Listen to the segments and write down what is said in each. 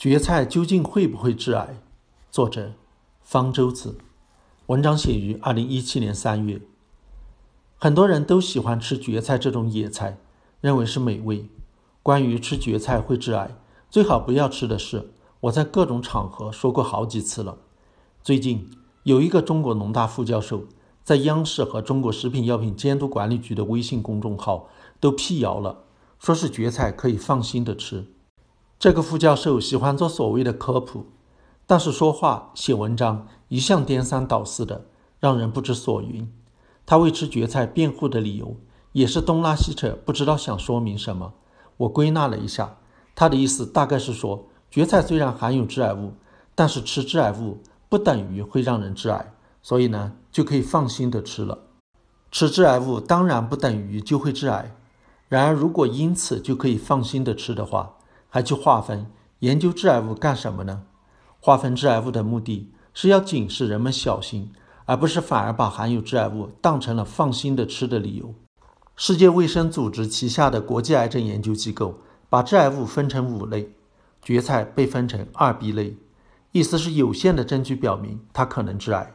蕨菜究竟会不会致癌？作者方舟子。文章写于二零一七年三月。很多人都喜欢吃蕨菜这种野菜，认为是美味。关于吃蕨菜会致癌，最好不要吃的事，我在各种场合说过好几次了。最近有一个中国农大副教授在央视和中国食品药品监督管理局的微信公众号都辟谣了，说是蕨菜可以放心的吃。这个副教授喜欢做所谓的科普，但是说话、写文章一向颠三倒四的，让人不知所云。他为吃蕨菜辩护的理由也是东拉西扯，不知道想说明什么。我归纳了一下，他的意思大概是说，蕨菜虽然含有致癌物，但是吃致癌物不等于会让人致癌，所以呢就可以放心的吃了。吃致癌物当然不等于就会致癌，然而如果因此就可以放心的吃的话，还去划分研究致癌物干什么呢？划分致癌物的目的是要警示人们小心，而不是反而把含有致癌物当成了放心的吃的理由。世界卫生组织旗下的国际癌症研究机构把致癌物分成五类，蕨菜被分成二 B 类，意思是有限的证据表明它可能致癌。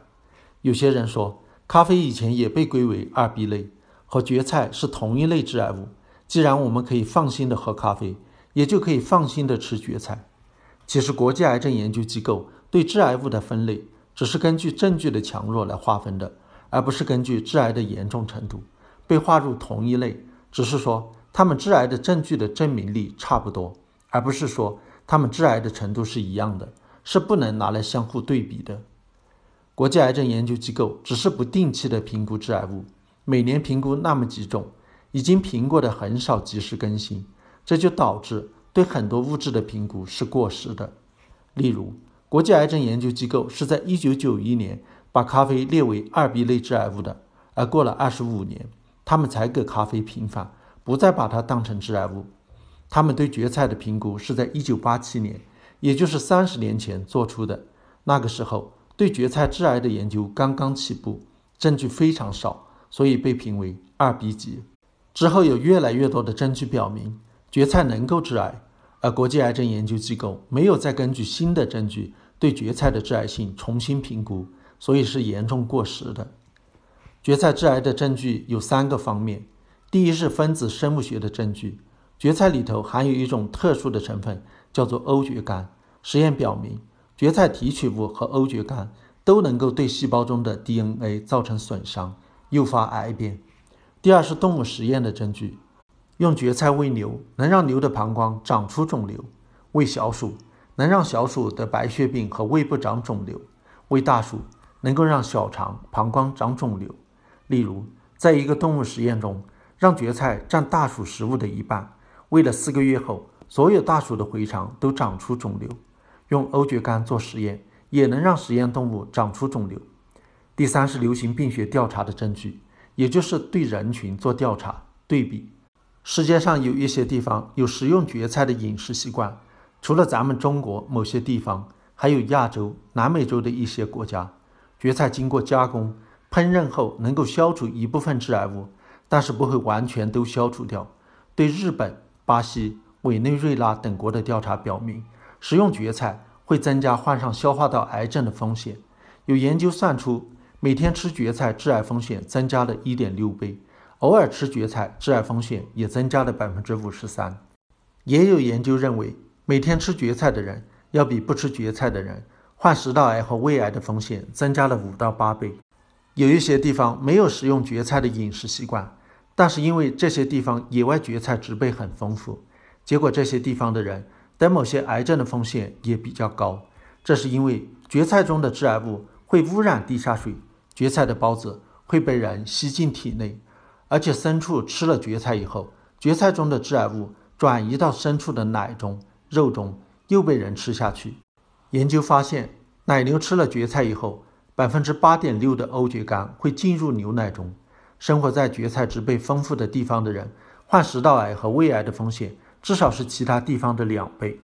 有些人说，咖啡以前也被归为二 B 类，和蕨菜是同一类致癌物。既然我们可以放心的喝咖啡。也就可以放心的吃蕨菜。其实，国际癌症研究机构对致癌物的分类只是根据证据的强弱来划分的，而不是根据致癌的严重程度。被划入同一类，只是说他们致癌的证据的证明力差不多，而不是说他们致癌的程度是一样的，是不能拿来相互对比的。国际癌症研究机构只是不定期的评估致癌物，每年评估那么几种，已经评过的很少及时更新。这就导致对很多物质的评估是过时的。例如，国际癌症研究机构是在1991年把咖啡列为二 B 类致癌物的，而过了25年，他们才给咖啡平反，不再把它当成致癌物。他们对蕨菜的评估是在1987年，也就是三十年前做出的。那个时候，对蕨菜致癌的研究刚刚起步，证据非常少，所以被评为二 B 级。之后有越来越多的证据表明。蕨菜能够致癌，而国际癌症研究机构没有再根据新的证据对蕨菜的致癌性重新评估，所以是严重过时的。蕨菜致癌的证据有三个方面：第一是分子生物学的证据，蕨菜里头含有一种特殊的成分，叫做欧蕨苷，实验表明蕨菜提取物和欧蕨苷都能够对细胞中的 DNA 造成损伤，诱发癌变；第二是动物实验的证据。用蕨菜喂牛，能让牛的膀胱长出肿瘤；喂小鼠，能让小鼠得白血病和胃部长肿瘤；喂大鼠，能够让小肠、膀胱长肿瘤。例如，在一个动物实验中，让蕨菜占大鼠食物的一半，喂了四个月后，所有大鼠的回肠都长出肿瘤。用欧蕨苷做实验，也能让实验动物长出肿瘤。第三是流行病学调查的证据，也就是对人群做调查对比。世界上有一些地方有食用蕨菜的饮食习惯，除了咱们中国某些地方，还有亚洲、南美洲的一些国家。蕨菜经过加工、烹饪后，能够消除一部分致癌物，但是不会完全都消除掉。对日本、巴西、委内瑞拉等国的调查表明，食用蕨菜会增加患上消化道癌症的风险。有研究算出，每天吃蕨菜致癌风险增加了一点六倍。偶尔吃蕨菜，致癌风险也增加了百分之五十三。也有研究认为，每天吃蕨菜的人要比不吃蕨菜的人患食道癌和胃癌的风险增加了五到八倍。有一些地方没有食用蕨菜的饮食习惯，但是因为这些地方野外蕨菜植被很丰富，结果这些地方的人得某些癌症的风险也比较高。这是因为蕨菜中的致癌物会污染地下水，蕨菜的孢子会被人吸进体内。而且牲畜吃了蕨菜以后，蕨菜中的致癌物转移到牲畜的奶中、肉中，又被人吃下去。研究发现，奶牛吃了蕨菜以后，百分之八点六的欧蕨苷会进入牛奶中。生活在蕨菜植被丰富的地方的人，患食道癌和胃癌的风险至少是其他地方的两倍。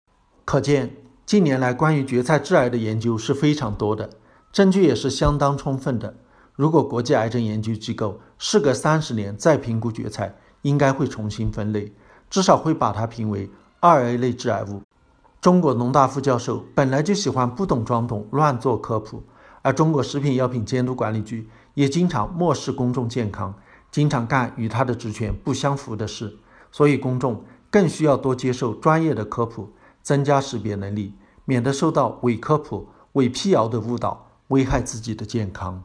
可见，近年来关于蕨菜致癌的研究是非常多的，证据也是相当充分的。如果国际癌症研究机构事隔三十年再评估蕨菜，应该会重新分类，至少会把它评为二 A 类致癌物。中国农大副教授本来就喜欢不懂装懂、乱做科普，而中国食品药品监督管理局也经常漠视公众健康，经常干与他的职权不相符的事。所以，公众更需要多接受专业的科普，增加识别能力，免得受到伪科普、伪辟谣的误导，危害自己的健康。